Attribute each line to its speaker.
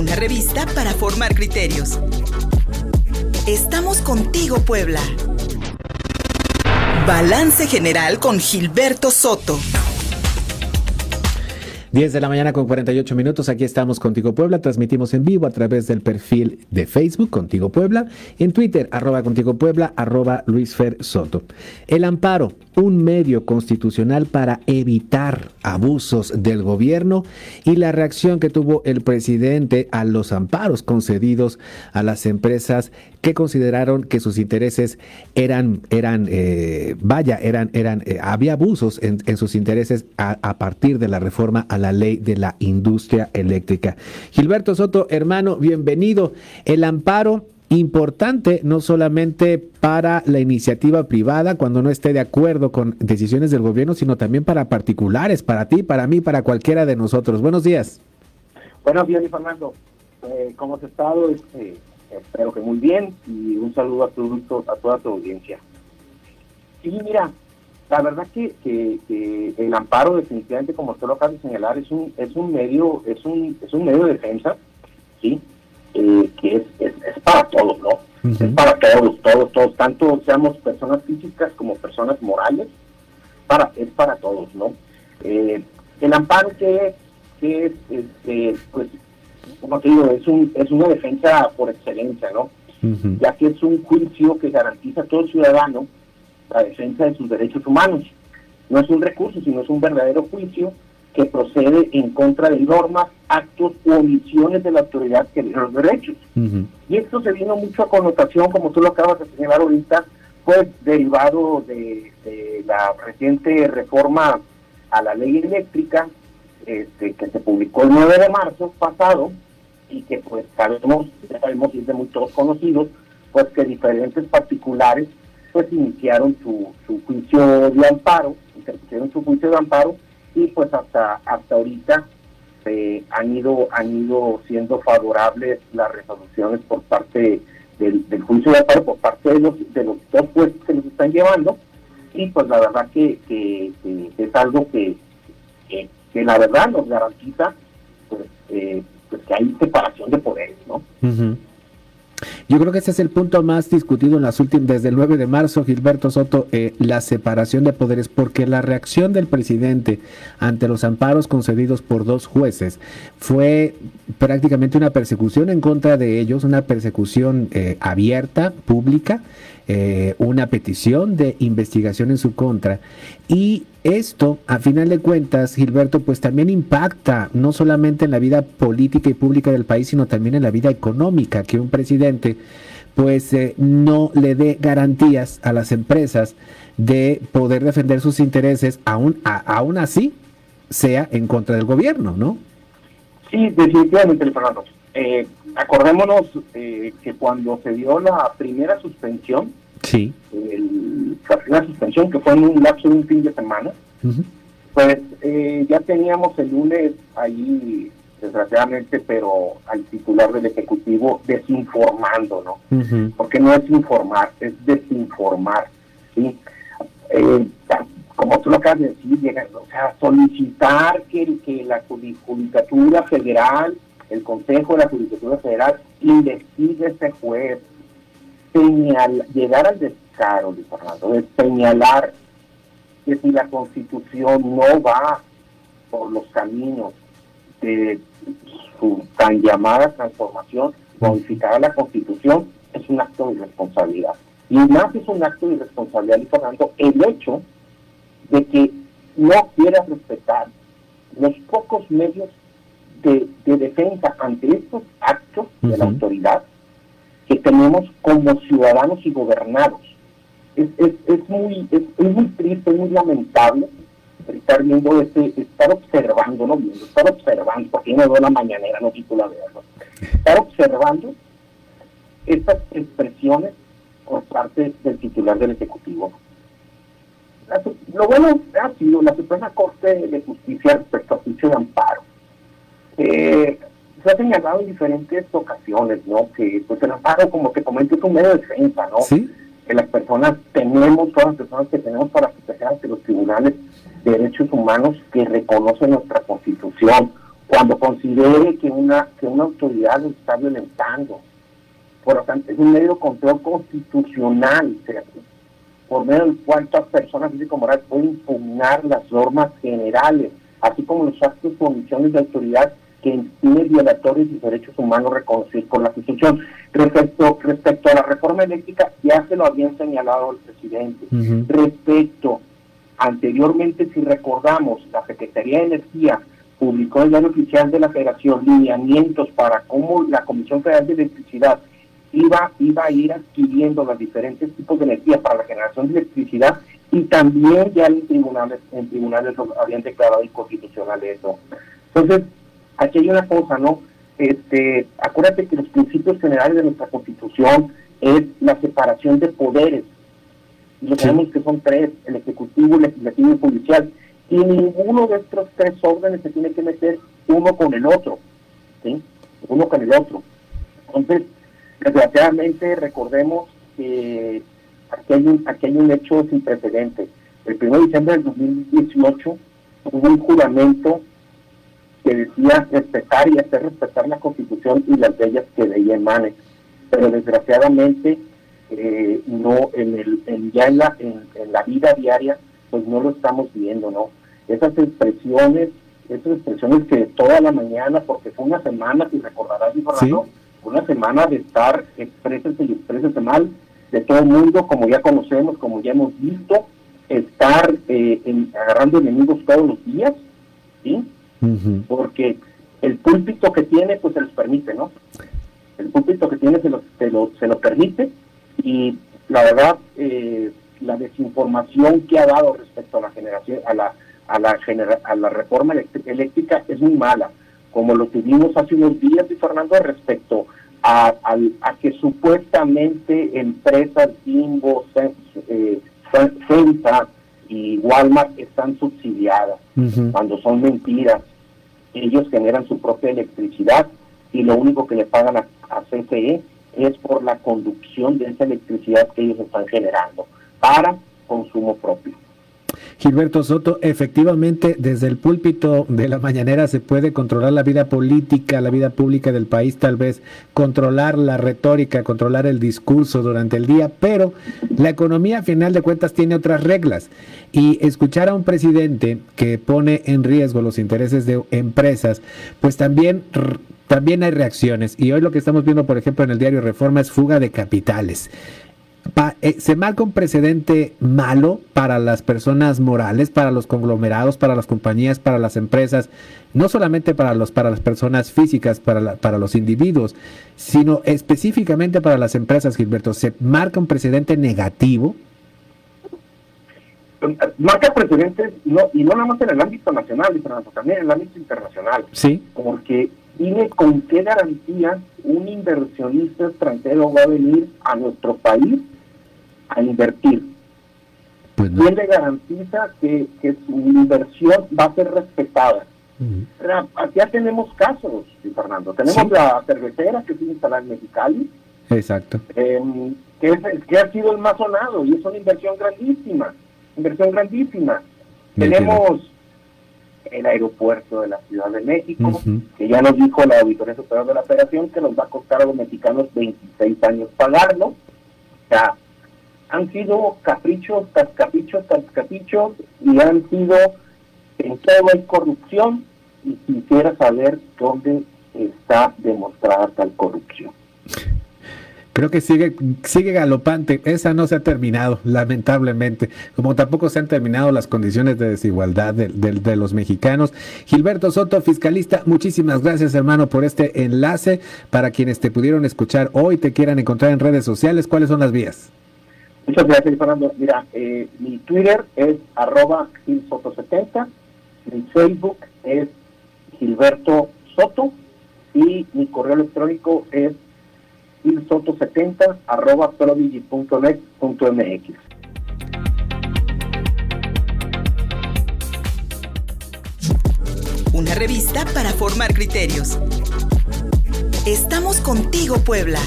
Speaker 1: una revista para formar criterios. Estamos contigo, Puebla. Balance General con Gilberto Soto.
Speaker 2: 10 de la mañana con 48 minutos, aquí estamos Contigo Puebla, transmitimos en vivo a través del perfil de Facebook Contigo Puebla, en Twitter arroba Contigo Puebla, arroba Luis Fer Soto. El amparo, un medio constitucional para evitar abusos del gobierno y la reacción que tuvo el presidente a los amparos concedidos a las empresas que consideraron que sus intereses eran, eran eh, vaya, eran, eran, eh, había abusos en, sus intereses a, a partir de la reforma a la ley de la industria eléctrica. Gilberto Soto, hermano, bienvenido. El amparo importante no solamente para la iniciativa privada cuando no esté de acuerdo con decisiones del gobierno, sino también para particulares, para ti, para mí, para cualquiera de nosotros. Buenos días.
Speaker 3: Buenos días, Fernando. Eh, ¿Cómo has estado? Este, espero que muy bien y un saludo a, a toda tu audiencia. Sí, mira, la verdad que, que, el amparo definitivamente, como tú lo acabas de señalar, es un es un medio es un es un medio de defensa, sí, eh, que es, es, para todos, ¿no? Es para todos, todos, todos, tanto seamos personas físicas como personas morales, para es para todos, ¿no? Eh, el amparo que, que es, este, pues, como te digo, es un es una defensa por excelencia, ¿no? Ya que es un juicio que garantiza a todo ciudadano la defensa de sus derechos humanos. No es un recurso, sino es un verdadero juicio que procede en contra de normas, actos u omisiones de la autoridad que de los derechos. Y esto se vino mucho a connotación, como tú lo acabas de señalar ahorita, pues derivado de, la reciente reforma a la ley eléctrica este, que se publicó el 9 de marzo pasado y que pues sabemos, sabemos y es de muy todos conocidos, pues que diferentes particulares pues iniciaron su, su juicio de amparo, interpusieron su juicio de amparo y pues hasta hasta ahorita eh, han ido han ido siendo favorables las resoluciones por parte del, juicio de amparo por parte de los de los dos jueces que nos están llevando. Y pues la verdad que, es algo que, la verdad nos garantiza pues, eh, pues que hay separación de poderes, ¿no?
Speaker 2: Yo creo que ese es el punto más discutido en las últimas, desde el 9 de marzo, Gilberto Soto, eh, la separación de poderes, porque la reacción del presidente ante los amparos concedidos por dos jueces fue prácticamente una persecución en contra de ellos, una persecución eh, abierta, pública, eh, una petición de investigación en su contra. Y esto, a final de cuentas, Gilberto, pues también impacta no solamente en la vida política y pública del país, sino también en la vida económica, que un presidente pues eh, no le dé garantías a las empresas de poder defender sus intereses, aún, aún así sea en contra del gobierno, ¿no?
Speaker 3: Sí, definitivamente, Fernando. Eh, acordémonos eh, que cuando se dio la primera suspensión,
Speaker 2: sí.
Speaker 3: la primera suspensión que fue en un lapso de un fin de semana, pues eh, ya teníamos el lunes ahí, desgraciadamente, pero al titular del Ejecutivo desinformando, ¿no? Porque no es informar, es desinformar, ¿sí? como tú lo acabas de decir, o sea, solicitar que, que la Judicatura Federal el Consejo de la Judicatura Federal investigue a este juez, señal, llegar al descaro, de Fernando, de señalar que si la Constitución no va por los caminos de su tan llamada transformación, modificar la Constitución es un acto de irresponsabilidad. Y más es un acto de irresponsabilidad, y Fernando, el hecho de que no quieras respetar los pocos medios de, defensa ante estos actos de la autoridad que tenemos como ciudadanos y gobernados. Es, es, es muy es, muy triste, es muy lamentable estar viendo este, estar observando, no viendo, estar observando, porque no veo la mañanera, no titula de verlo, estar observando estas expresiones por parte del titular del Ejecutivo. Lo bueno ha sido la Suprema Corte de Justicia respecto a juicio de amparo eh, se ha señalado en diferentes ocasiones, ¿no? Que pues el amparo, como te comento, es un medio de defensa, ¿no? Que las personas tenemos, todas las personas que tenemos para proteger ante los tribunales de derechos humanos que reconocen nuestra constitución cuando considere que una, que una autoridad lo está violentando. Por lo tanto, es un medio de control constitucional, por medio del cual todas personas físicas morales pueden impugnar las normas generales, así como los actos o omisiones de autoridad que entiende violatorios y derechos humanos reconocidos por la Constitución. Respecto, respecto a la reforma eléctrica, ya se lo habían señalado el presidente. Respecto, anteriormente, si recordamos, la Secretaría de Energía publicó en el diario oficial de la Federación lineamientos para cómo la Comisión Federal de Electricidad iba, iba a ir adquiriendo los diferentes tipos de energía para la generación de electricidad y también ya en tribunales, en tribunales habían declarado inconstitucional eso. Entonces, aquí hay una cosa, ¿no? Este, acuérdate que los principios generales de nuestra constitución es la separación de poderes. Y lo sabemos que son tres, el ejecutivo, el legislativo y el judicial. Y ninguno de estos tres órdenes se tiene que meter uno con el otro, ¿sí? Uno con el otro. Entonces, desgraciadamente, recordemos que aquí hay un, aquí hay un hecho sin precedentes. El 1 de diciembre del 2018 hubo un juramento que decía respetar y hacer respetar la Constitución y las leyes que de ahí emanen. Pero desgraciadamente, eh, no en el, ya en la, en, la vida diaria, pues no lo estamos viendo, ¿no? Esas expresiones, esas expresiones que toda la mañana, porque fue una semana, si recordarás, y fue una semana de estar expresas y expresas mal de todo el mundo, como ya conocemos, como ya hemos visto, estar eh, agarrando enemigos todos los días, ¿sí? porque el púlpito que tiene, pues se los permite, ¿no? El púlpito que tiene se lo, se lo, se lo permite y la verdad, eh, la desinformación que ha dado respecto a la generación, a la, a la, a la reforma eléctrica es muy mala, como lo tuvimos hace unos días, y Fernando, respecto a, a, que supuestamente empresas Bimbo, eh, y Walmart están subsidiadas, cuando son mentiras ellos generan su propia electricidad y lo único que le pagan a, CFE es por la conducción de esa electricidad que ellos están generando para consumo propio.
Speaker 2: Gilberto Soto, efectivamente, desde el púlpito de la mañanera se puede controlar la vida política, la vida pública del país, tal vez controlar la retórica, controlar el discurso durante el día, pero la economía, a final de cuentas, tiene otras reglas. Y escuchar a un presidente que pone en riesgo los intereses de empresas, pues también también hay reacciones. Y hoy lo que estamos viendo, por ejemplo, en el diario Reforma es fuga de capitales. Eh, se marca un precedente malo para las personas morales, para los conglomerados, para las compañías, para las empresas, no solamente para, los, para las personas físicas, para, para los individuos, sino específicamente para las empresas, Gilberto. ¿Se marca un precedente negativo?
Speaker 3: Marca precedentes, no, y no nada más en el ámbito nacional, también en el ámbito internacional.
Speaker 2: Sí.
Speaker 3: Porque dime con qué garantía un inversionista extranjero va a venir a nuestro país a invertir. Pues ¿Quién le garantiza que, su inversión va a ser respetada? Ya tenemos casos, Fernando. Tenemos la cervecera que se instala en Mexicali.
Speaker 2: Exacto.
Speaker 3: Em, que, que ha sido el más sonado y es una inversión grandísima. Inversión grandísima. Tenemos el aeropuerto de la Ciudad de México, que ya nos dijo la Auditoría Superior de la Federación que nos va a costar a los mexicanos 26 años pagarlo. O sea, han sido caprichos tras caprichos tras caprichos y han sido, en todo hay corrupción y quisiera saber dónde está demostrada tal corrupción.
Speaker 2: Creo que sigue, sigue galopante. Esa no se ha terminado, lamentablemente. Como tampoco se han terminado las condiciones de desigualdad de, de, los mexicanos. Gilberto Soto, fiscalista, muchísimas gracias, hermano, por este enlace. Para quienes te pudieron escuchar hoy, te quieran encontrar en redes sociales, ¿cuáles son las vías?
Speaker 3: Muchas gracias, Fernando. Mira, eh, mi Twitter es arroba gilsoto70, mi Facebook es Gilberto Soto y mi correo electrónico es gilsoto70 arroba prodigy.net.mx.
Speaker 1: Una revista para formar criterios. Estamos contigo, Puebla.